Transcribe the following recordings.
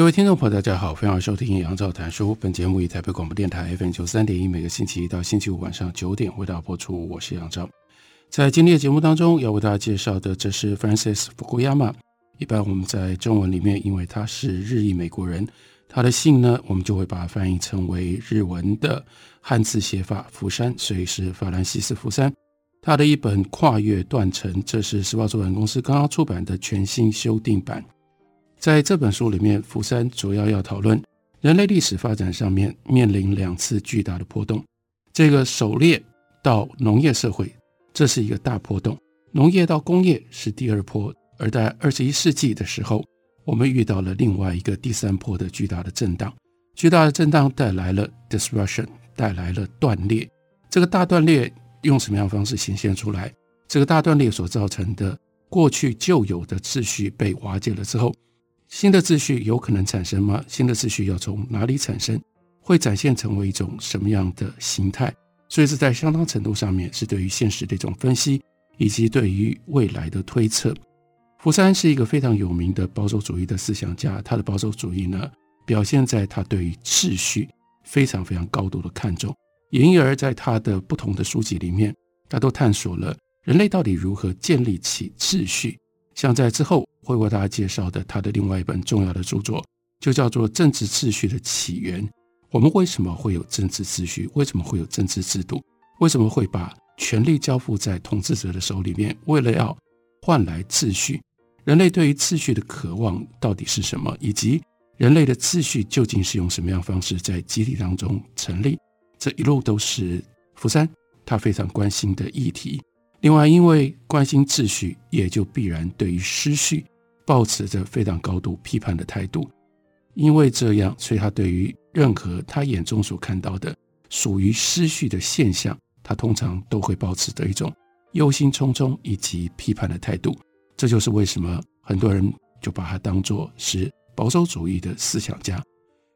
各位听众朋友，大家好，欢迎收听杨照谈书。本节目以台北广播电台 FM 九三点一，每个星期一到星期五晚上九点为大家播出。我是杨照。在今天的节目当中，要为大家介绍的，这是 Francis Fukuyama。一般我们在中文里面，因为他是日裔美国人，他的姓呢，我们就会把它翻译成为日文的汉字写法福山，所以是法兰西斯福山。他的一本《跨越断层》，这是时报出版公司刚刚出版的全新修订版。在这本书里面，福山主要要讨论人类历史发展上面面临两次巨大的波动。这个狩猎到农业社会，这是一个大波动；农业到工业是第二波。而在二十一世纪的时候，我们遇到了另外一个第三波的巨大的震荡。巨大的震荡带来了 disruption，带来了断裂。这个大断裂用什么样的方式显现出来？这个大断裂所造成的过去旧有的秩序被瓦解了之后。新的秩序有可能产生吗？新的秩序要从哪里产生？会展现成为一种什么样的形态？所以是在相当程度上面是对于现实的一种分析，以及对于未来的推测。福山是一个非常有名的保守主义的思想家，他的保守主义呢，表现在他对于秩序非常非常高度的看重，因而在他的不同的书籍里面，他都探索了人类到底如何建立起秩序。像在之后会为大家介绍的他的另外一本重要的著作，就叫做《政治秩序的起源》。我们为什么会有政治秩序？为什么会有政治制度？为什么会把权力交付在统治者的手里面？为了要换来秩序，人类对于秩序的渴望到底是什么？以及人类的秩序究竟是用什么样方式在集体当中成立？这一路都是福山他非常关心的议题。另外，因为关心秩序，也就必然对于失序抱持着非常高度批判的态度。因为这样，所以他对于任何他眼中所看到的属于失序的现象，他通常都会保持着一种忧心忡忡以及批判的态度。这就是为什么很多人就把他当作是保守主义的思想家，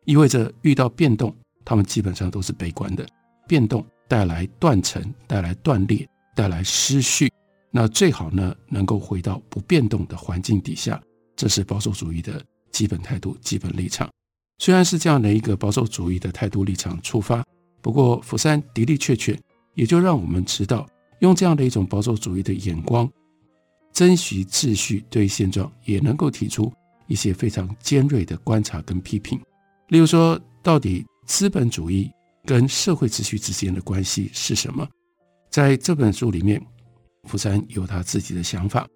意味着遇到变动，他们基本上都是悲观的。变动带来断层，带来断裂。带来失序，那最好呢，能够回到不变动的环境底下，这是保守主义的基本态度、基本立场。虽然是这样的一个保守主义的态度立场出发，不过福山的的确确也就让我们知道，用这样的一种保守主义的眼光，珍惜秩序对现状，也能够提出一些非常尖锐的观察跟批评。例如说，到底资本主义跟社会秩序之间的关系是什么？在这本书里面，福山有他自己的想法。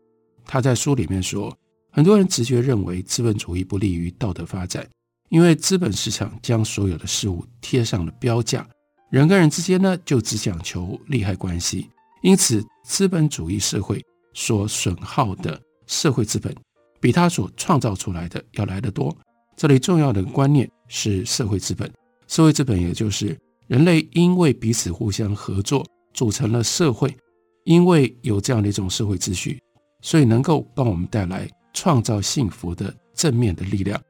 他在书里面说，很多人直觉认为资本主义不利于道德发展，因为资本市场将所有的事物贴上了标价，人跟人之间呢就只讲求利害关系，因此资本主义社会所损耗的社会资本，比他所创造出来的要来得多。这里重要的观念是社会资本，社会资本也就是人类因为彼此互相合作。组成了社会，因为有这样的一种社会秩序，所以能够帮我们带来创造幸福的正面的力量。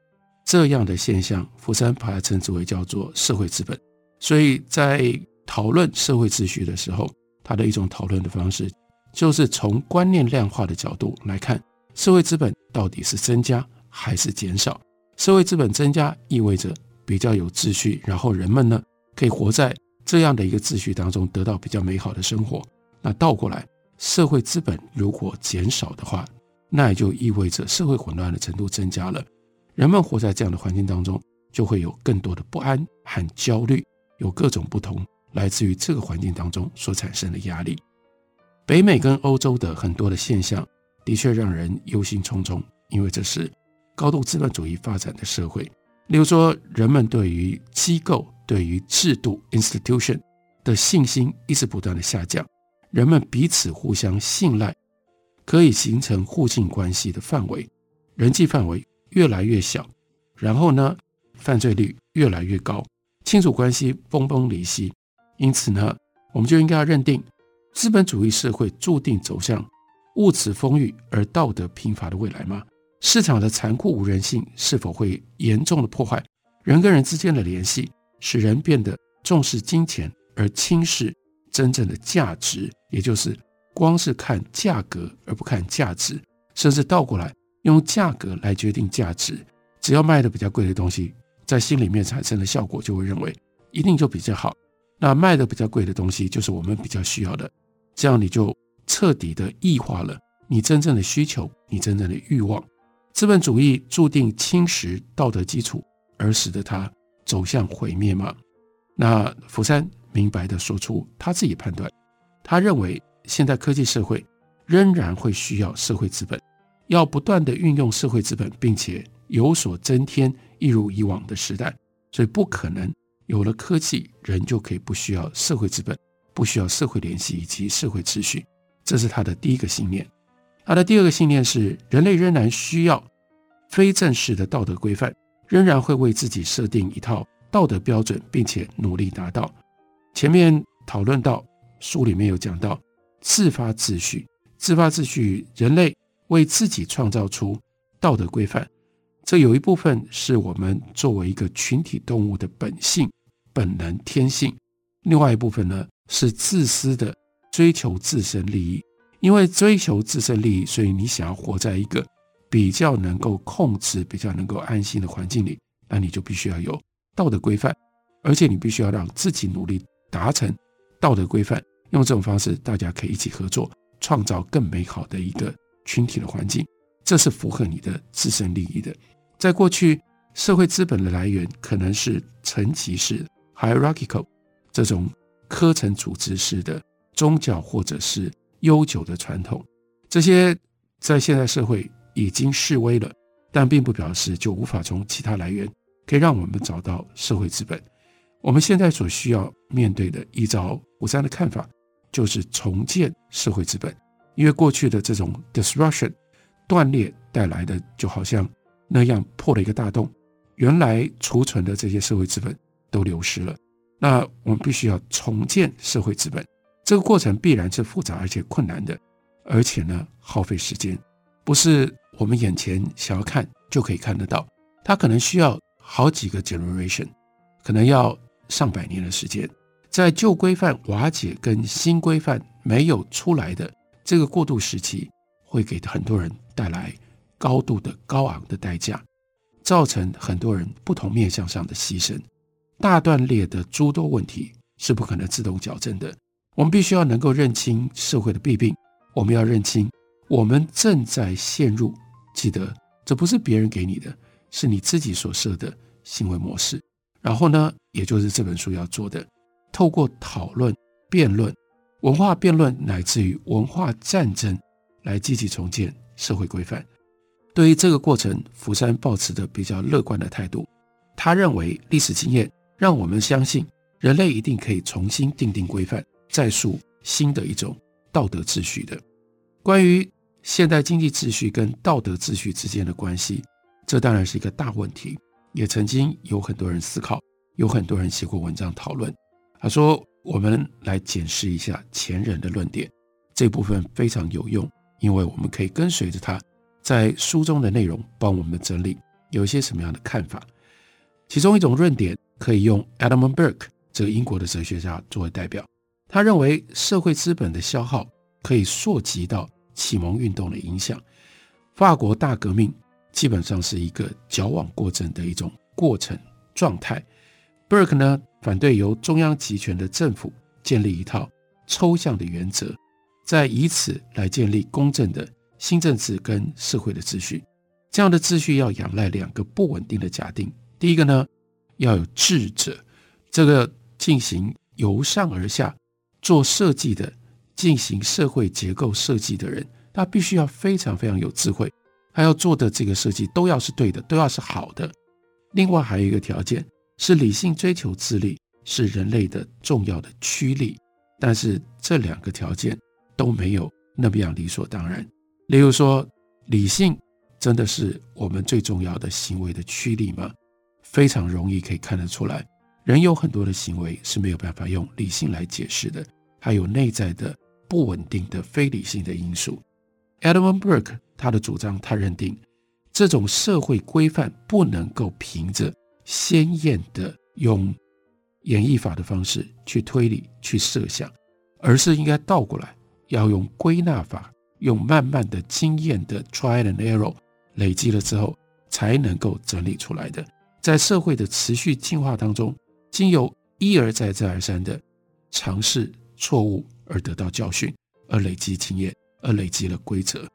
这样的现象，福山把它称之为叫做社会资本。所以在讨论社会秩序的时候，他的一种讨论的方式，就是从观念量化的角度来看，社会资本到底是增加还是减少。社会资本增加意味着比较有秩序，然后人们呢可以活在。这样的一个秩序当中得到比较美好的生活，那倒过来，社会资本如果减少的话，那也就意味着社会混乱的程度增加了。人们活在这样的环境当中，就会有更多的不安和焦虑，有各种不同来自于这个环境当中所产生的压力。北美跟欧洲的很多的现象的确让人忧心忡忡，因为这是高度资本主义发展的社会。例如说，人们对于机构。对于制度 institution 的信心一直不断的下降，人们彼此互相信赖，可以形成互信关系的范围，人际范围越来越小，然后呢，犯罪率越来越高，亲属关系崩崩离析。因此呢，我们就应该要认定，资本主义社会注定走向物质丰裕而道德贫乏的未来吗？市场的残酷无人性是否会严重的破坏人跟人之间的联系，使人变得重视金钱而轻视真正的价值？也就是光是看价格而不看价值，甚至倒过来用价格来决定价值。只要卖的比较贵的东西，在心里面产生的效果就会认为一定就比较好。那卖的比较贵的东西就是我们比较需要的，这样你就彻底的异化了你真正的需求，你真正的欲望。资本主义注定侵蚀道德基础，而使得它走向毁灭吗？那福山明白地说出他自己判断，他认为现在科技社会仍然会需要社会资本，要不断地运用社会资本，并且有所增添，一如以往的时代，所以不可能有了科技，人就可以不需要社会资本，不需要社会联系以及社会秩序，这是他的第一个信念。他的第二个信念是，人类仍然需要非正式的道德规范，仍然会为自己设定一套道德标准，并且努力达到。前面讨论到书里面有讲到自发秩序，自发秩序，人类为自己创造出道德规范，这有一部分是我们作为一个群体动物的本性、本能、天性；另外一部分呢，是自私的追求自身利益。因为追求自身利益，所以你想要活在一个比较能够控制、比较能够安心的环境里，那你就必须要有道德规范，而且你必须要让自己努力达成道德规范。用这种方式，大家可以一起合作，创造更美好的一个群体的环境，这是符合你的自身利益的。在过去，社会资本的来源可能是层级式 （hierarchical） 这种科层组织式的宗教，或者是悠久的传统，这些在现代社会已经示威了，但并不表示就无法从其他来源可以让我们找到社会资本。我们现在所需要面对的，依照福山的看法，就是重建社会资本，因为过去的这种 disruption 断裂带来的，就好像那样破了一个大洞，原来储存的这些社会资本都流失了。那我们必须要重建社会资本。这个过程必然是复杂而且困难的，而且呢，耗费时间，不是我们眼前想要看就可以看得到。它可能需要好几个 generation，可能要上百年的时间。在旧规范瓦解跟新规范没有出来的这个过渡时期，会给很多人带来高度的高昂的代价，造成很多人不同面向上的牺牲。大断裂的诸多问题是不可能自动矫正的。我们必须要能够认清社会的弊病，我们要认清我们正在陷入。记得，这不是别人给你的，是你自己所设的行为模式。然后呢，也就是这本书要做的，透过讨论、辩论、文化辩论，乃至于文化战争，来积极重建社会规范。对于这个过程，福山抱持的比较乐观的态度。他认为，历史经验让我们相信，人类一定可以重新订定规范。再塑新的一种道德秩序的。关于现代经济秩序跟道德秩序之间的关系，这当然是一个大问题，也曾经有很多人思考，有很多人写过文章讨论。他说：“我们来检视一下前人的论点，这部分非常有用，因为我们可以跟随着他在书中的内容，帮我们整理有一些什么样的看法。其中一种论点可以用 Edmund Burke 这个英国的哲学家作为代表。”他认为社会资本的消耗可以溯及到启蒙运动的影响。法国大革命基本上是一个矫枉过正的一种过程状态。Burke 呢，反对由中央集权的政府建立一套抽象的原则，再以此来建立公正的新政治跟社会的秩序。这样的秩序要仰赖两个不稳定的假定：第一个呢，要有智者，这个进行由上而下。做设计的、进行社会结构设计的人，他必须要非常非常有智慧，他要做的这个设计都要是对的，都要是好的。另外还有一个条件是理性追求自利，是人类的重要的驱力。但是这两个条件都没有那么样理所当然。例如说，理性真的是我们最重要的行为的驱力吗？非常容易可以看得出来，人有很多的行为是没有办法用理性来解释的，还有内在的不稳定的非理性的因素。Edmund Burke 他的主张，他认定这种社会规范不能够凭着鲜艳的用演绎法的方式去推理、去设想，而是应该倒过来，要用归纳法，用慢慢的经验的 trial and error 累积了之后，才能够整理出来的。在社会的持续进化当中，经由一而再、再而三的尝试错误而得到教训，而累积经验，而累积了规则。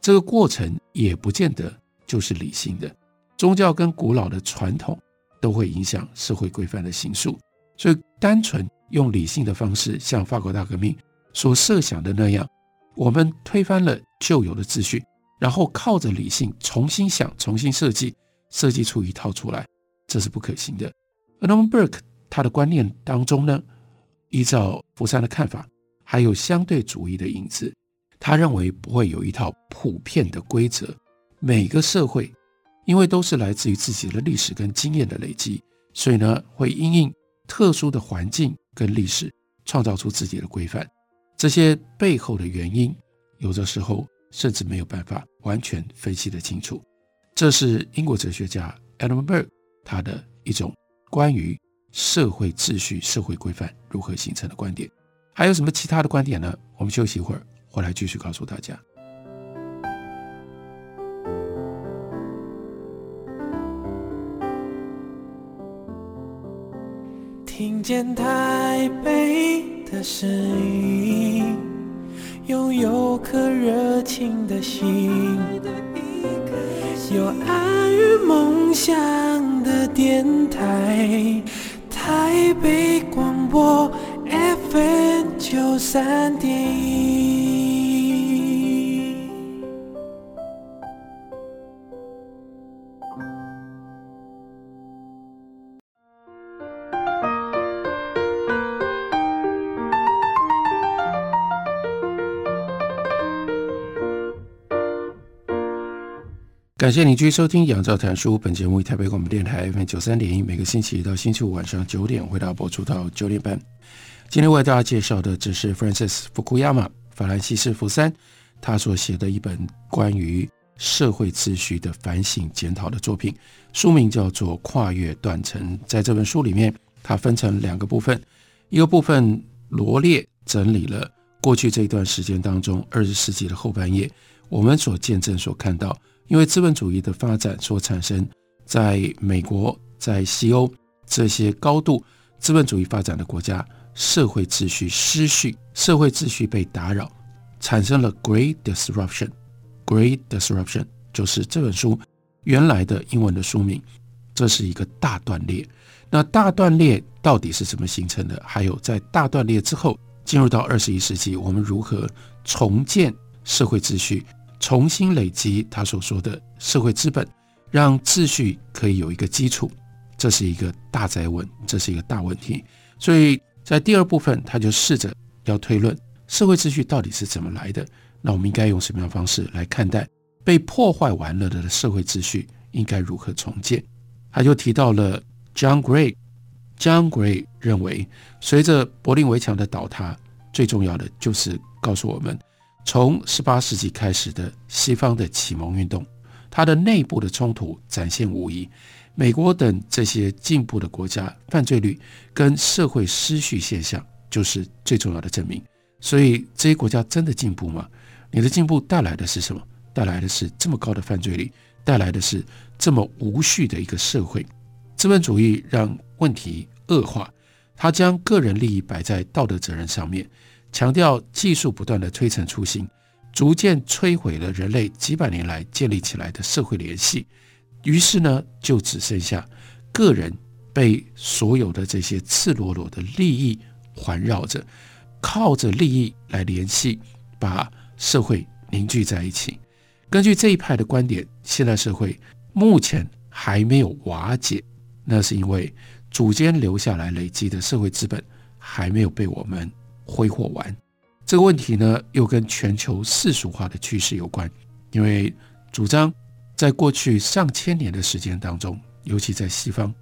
这个过程也不见得就是理性的。宗教跟古老的传统都会影响社会规范的形塑。所以，单纯用理性的方式，像法国大革命所设想的那样，我们推翻了旧有的秩序，然后靠着理性重新想、重新设计，设计出一套出来。这是不可行的。而 Norman Burke 他的观念当中呢，依照福山的看法，还有相对主义的影子。他认为不会有一套普遍的规则，每个社会因为都是来自于自己的历史跟经验的累积，所以呢，会因应特殊的环境跟历史，创造出自己的规范。这些背后的原因，有的时候甚至没有办法完全分析得清楚。这是英国哲学家 Edmund Burke。他的一种关于社会秩序、社会规范如何形成的观点，还有什么其他的观点呢？我们休息一会儿，回来继续告诉大家。听见台北的声音，拥有颗热情的心，有爱与梦想。的电台，台北广播 FM 九三点一。感谢您继续收听《杨照谈书》本节目，以台北广播电台 FM 九三点一，每个星期一到星期五晚上九点，为大家播出到九点半。今天为大家介绍的，这是 Francis Fukuyama 法兰西斯福山他所写的一本关于社会秩序的反省检讨的作品，书名叫做《跨越断层》。在这本书里面，它分成两个部分，一个部分罗列整理了过去这一段时间当中，二十世纪的后半叶，我们所见证、所看到。因为资本主义的发展所产生，在美国、在西欧这些高度资本主义发展的国家，社会秩序失序，社会秩序被打扰，产生了 Great Disruption。Great Disruption 就是这本书原来的英文的书名。这是一个大断裂。那大断裂到底是怎么形成的？还有在大断裂之后，进入到二十一世纪，我们如何重建社会秩序？重新累积他所说的社会资本，让秩序可以有一个基础，这是一个大灾问，这是一个大问题。所以在第二部分，他就试着要推论社会秩序到底是怎么来的。那我们应该用什么样的方式来看待被破坏完了的社会秩序？应该如何重建？他就提到了 John Gray。John Gray 认为，随着柏林围墙的倒塌，最重要的就是告诉我们。从十八世纪开始的西方的启蒙运动，它的内部的冲突展现无遗。美国等这些进步的国家，犯罪率跟社会失序现象就是最重要的证明。所以这些国家真的进步吗？你的进步带来的是什么？带来的是这么高的犯罪率，带来的是这么无序的一个社会。资本主义让问题恶化，它将个人利益摆在道德责任上面。强调技术不断的推陈出新，逐渐摧毁了人类几百年来建立起来的社会联系。于是呢，就只剩下个人被所有的这些赤裸裸的利益环绕着，靠着利益来联系，把社会凝聚在一起。根据这一派的观点，现代社会目前还没有瓦解，那是因为祖先留下来累积的社会资本还没有被我们挥霍完，这个问题呢，又跟全球世俗化的趋势有关，因为主张在过去上千年的时间当中，尤其在西方，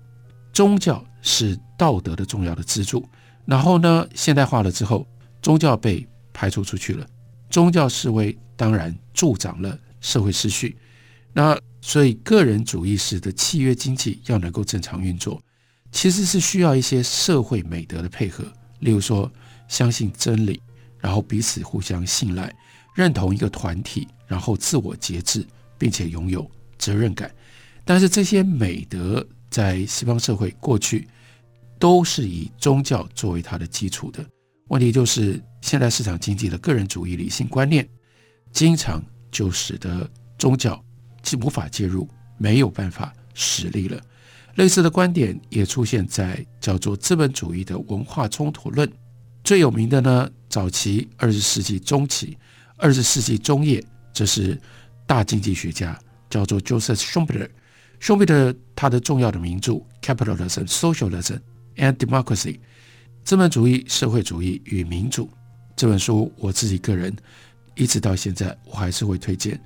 宗教是道德的重要的支柱。然后呢，现代化了之后，宗教被排除出去了，宗教式微当然助长了社会秩序。那所以个人主义式的契约经济要能够正常运作，其实是需要一些社会美德的配合，例如说相信真理，然后彼此互相信赖，认同一个团体，然后自我节制，并且拥有责任感。但是这些美德在西方社会过去都是以宗教作为它的基础的。问题就是现代市场经济的个人主义理性观念，经常就使得宗教既无法介入，没有办法实力了。类似的观点也出现在叫做资本主义的文化冲突论。最有名的呢，早期二十世纪中期、二十世纪中叶，这是大经济学家叫做 Joseph Schumpeter。Schumpeter 他的重要的名著《Capitalism, Socialism and Democracy》资本主义、社会主义与民主这本书，我自己个人一直到现在我还是会推荐。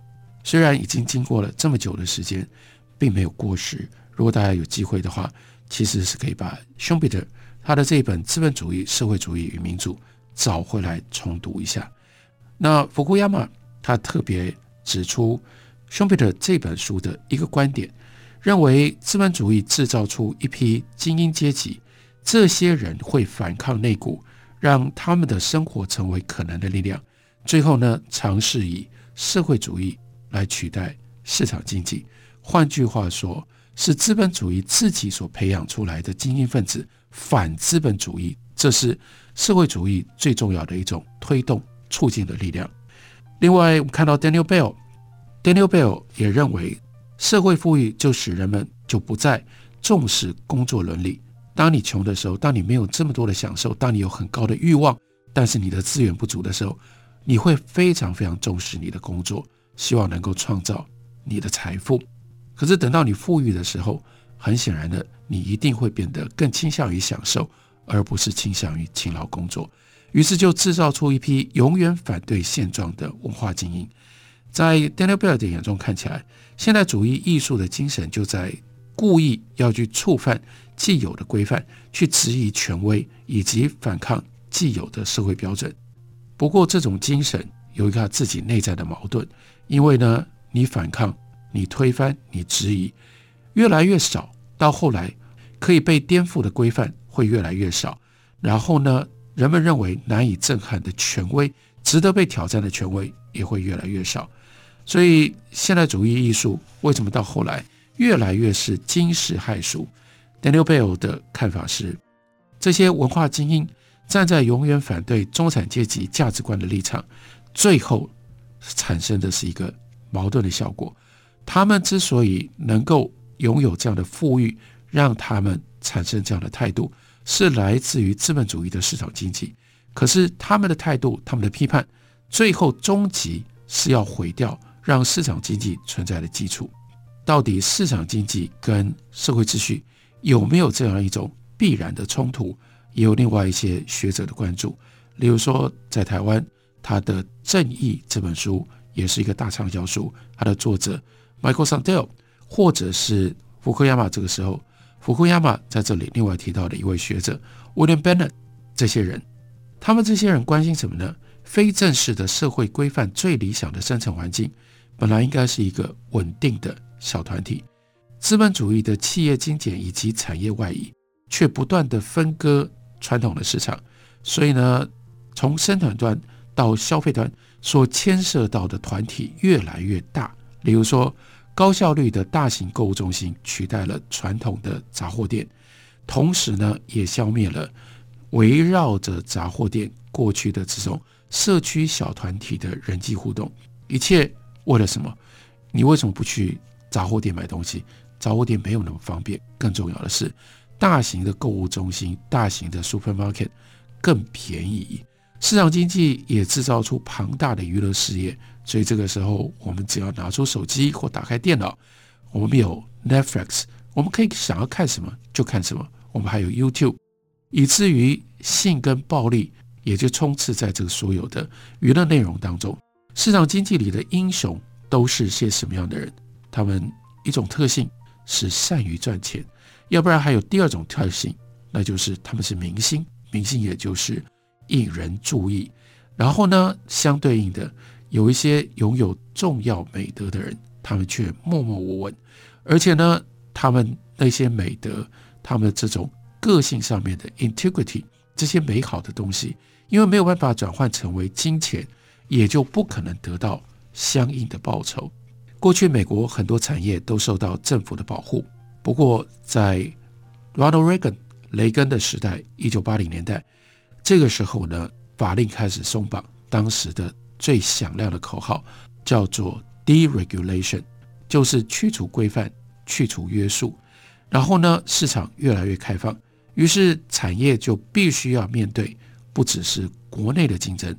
虽然已经经过了这么久的时间，并没有过时。如果大家有机会的话，其实是可以把 Schumpeter 他的这一本《资本主义、社会主义与民主》找回来重读一下。那福库亚马他特别指出，熊彼特这本书的一个观点，认为资本主义制造出一批精英阶级，这些人会反抗内部，让他们的生活成为可能的力量。最后呢，尝试以社会主义来取代市场经济。换句话说，是资本主义自己所培养出来的精英分子反资本主义，这是社会主义最重要的一种推动促进的力量。另外，我们看到 Daniel Bell，Daniel Bell 也认为，社会富裕就使人们就不再重视工作伦理。当你穷的时候，当你没有这么多的享受，当你有很高的欲望，但是你的资源不足的时候，你会非常非常重视你的工作，希望能够创造你的财富。可是等到你富裕的时候，很显然的，你一定会变得更倾向于享受，而不是倾向于勤劳工作。于是就制造出一批永远反对现状的文化精英。在 Daniel Bell 的眼中看起来，现代主义艺术的精神就在故意要去触犯既有的规范，去质疑权威，以及反抗既有的社会标准。不过，这种精神有一个自己内在的矛盾，因为呢，你反抗。你推翻、你质疑越来越少，到后来可以被颠覆的规范会越来越少。然后呢，人们认为难以震撼的权威、值得被挑战的权威也会越来越少。所以，现代主义艺术为什么到后来越来越是惊世骇俗？Daniel Bell 的看法是，这些文化精英站在永远反对中产阶级价值观的立场，最后产生的是一个矛盾的效果。他们之所以能够拥有这样的富裕，让他们产生这样的态度，是来自于资本主义的市场经济。可是他们的态度、他们的批判，最后终极是要毁掉让市场经济存在的基础。到底市场经济跟社会秩序有没有这样一种必然的冲突？也有另外一些学者的关注，例如说在台湾，他的《正义》这本书也是一个大畅销书，他的作者。Michael Sandel，或者是福克亚马，这个时候，福库亚马在这里另外提到的一位学者 William Bennett，这些人，他们这些人关心什么呢？非正式的社会规范最理想的生存环境，本来应该是一个稳定的小团体，资本主义的企业精简以及产业外移，却不断地分割传统的市场，所以呢，从生产端到消费端所牵涉到的团体越来越大，例如说。高效率的大型购物中心取代了传统的杂货店，同时呢，也消灭了围绕着杂货店过去的这种社区小团体的人际互动。一切为了什么？你为什么不去杂货店买东西？杂货店没有那么方便。更重要的是，大型的购物中心、大型的 supermarket 更便宜。市场经济也制造出庞大的娱乐事业。所以这个时候，我们只要拿出手机或打开电脑，我们有 Netflix，我们可以想要看什么就看什么。我们还有 YouTube，以至于性跟暴力也就充斥在这个所有的娱乐内容当中。市场经济里的英雄都是些什么样的人？他们一种特性是善于赚钱，要不然还有第二种特性，那就是他们是明星。明星也就是引人注意。然后呢，相对应的有一些拥有重要美德的人，他们却默默无闻，而且呢，他们那些美德，他们这种个性上面的 integrity，这些美好的东西，因为没有办法转换成为金钱。也就不可能得到相应的报酬。过去美国很多产业都受到政府的保护，不过在 Ronald Reagan 雷根的时代，一九八零年代，这个时候呢，法令开始松绑，当时的最响亮的口号叫做 deregulation，就是去除规范、去除约束。然后呢，市场越来越开放，于是产业就必须要面对不只是国内的竞争。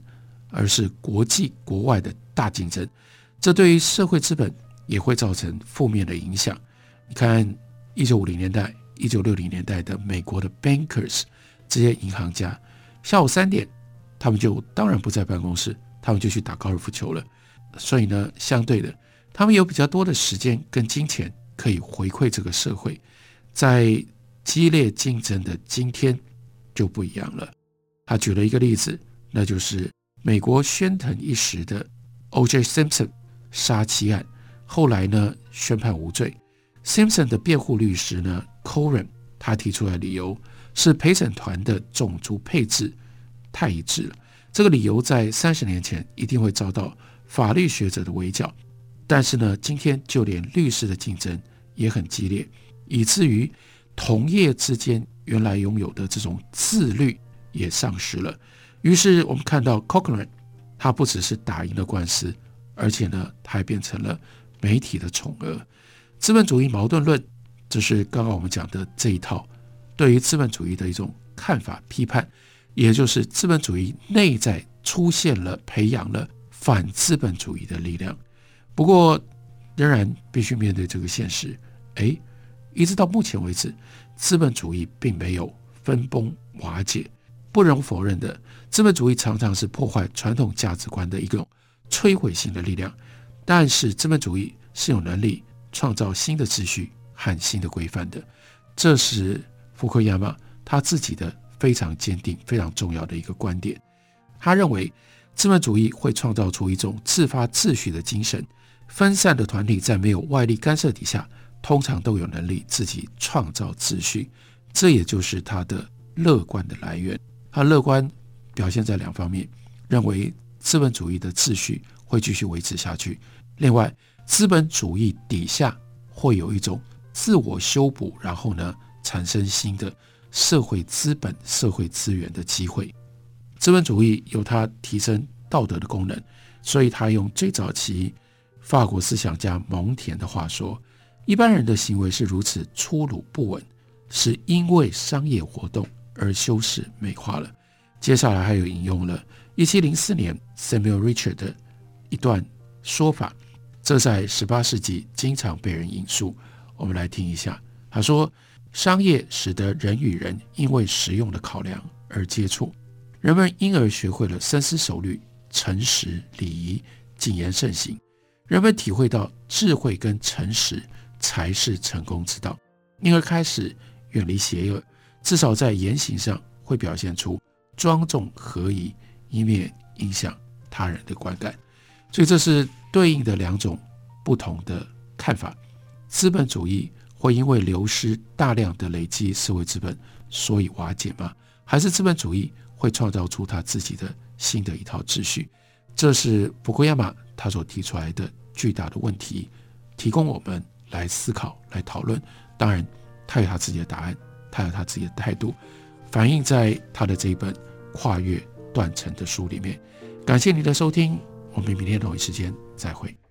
而是国际国外的大竞争，这对于社会资本也会造成负面的影响。你看，一九五零年代、一九六零年代的美国的 bankers 这些银行家，下午三点，他们就当然不在办公室，他们就去打高尔夫球了。所以呢，相对的，他们有比较多的时间跟金钱可以回馈这个社会。在激烈竞争的今天就不一样了。他举了一个例子，那就是。美国喧腾一时的 O.J. Simpson 杀妻案，后来呢宣判无罪。Simpson 的辩护律师呢 Cohen 他提出来的理由是陪审团的种族配置太一致了。这个理由在三十年前一定会遭到法律学者的围剿，但是呢，今天就连律师的竞争也很激烈，以至于同业之间原来拥有的这种自律也丧失了。于是我们看到 Cochran，他不只是打赢了官司，而且呢，他还变成了媒体的宠儿。资本主义矛盾论，这是刚刚我们讲的这一套对于资本主义的一种看法批判，也就是资本主义内在出现了、培养了反资本主义的力量。不过，仍然必须面对这个现实，哎，一直到目前为止，资本主义并没有分崩瓦解。不容否认的，资本主义常常是破坏传统价值观的一种摧毁性的力量。但是，资本主义是有能力创造新的秩序和新的规范的。这是福克亚马他自己的非常坚定、非常重要的一个观点。他认为，资本主义会创造出一种自发秩序的精神。分散的团体在没有外力干涉底下，通常都有能力自己创造秩序。这也就是他的乐观的来源。他乐观表现在两方面，认为资本主义的秩序会继续维持下去。另外，资本主义底下会有一种自我修补，然后呢，产生新的社会资本、社会资源的机会。资本主义有它提升道德的功能，所以他用最早期法国思想家蒙田的话说：“一般人的行为是如此粗鲁不稳，是因为商业活动。”而修饰美化了。接下来还有引用了1704年 Samuel Richard 的一段说法，这在18世纪经常被人引述。我们来听一下，他说：“商业使得人与人因为实用的考量而接触，人们因而学会了深思熟虑、诚实、礼仪、谨言慎行。人们体会到智慧跟诚实才是成功之道，因而开始远离邪恶。”至少在言行上会表现出庄重合宜，以免影响他人的观感。所以这是对应的两种不同的看法。资本主义会因为流失大量的累积社会资本，所以瓦解吗？还是资本主义会创造出他自己的新的一套秩序？这是福库亚马他所提出来的巨大的问题，提供我们来思考、来讨论。当然，他有他自己的答案。他有他自己的态度，反映在他的这一本《跨越断层》的书里面。感谢你的收听，我们明天同一时间再会。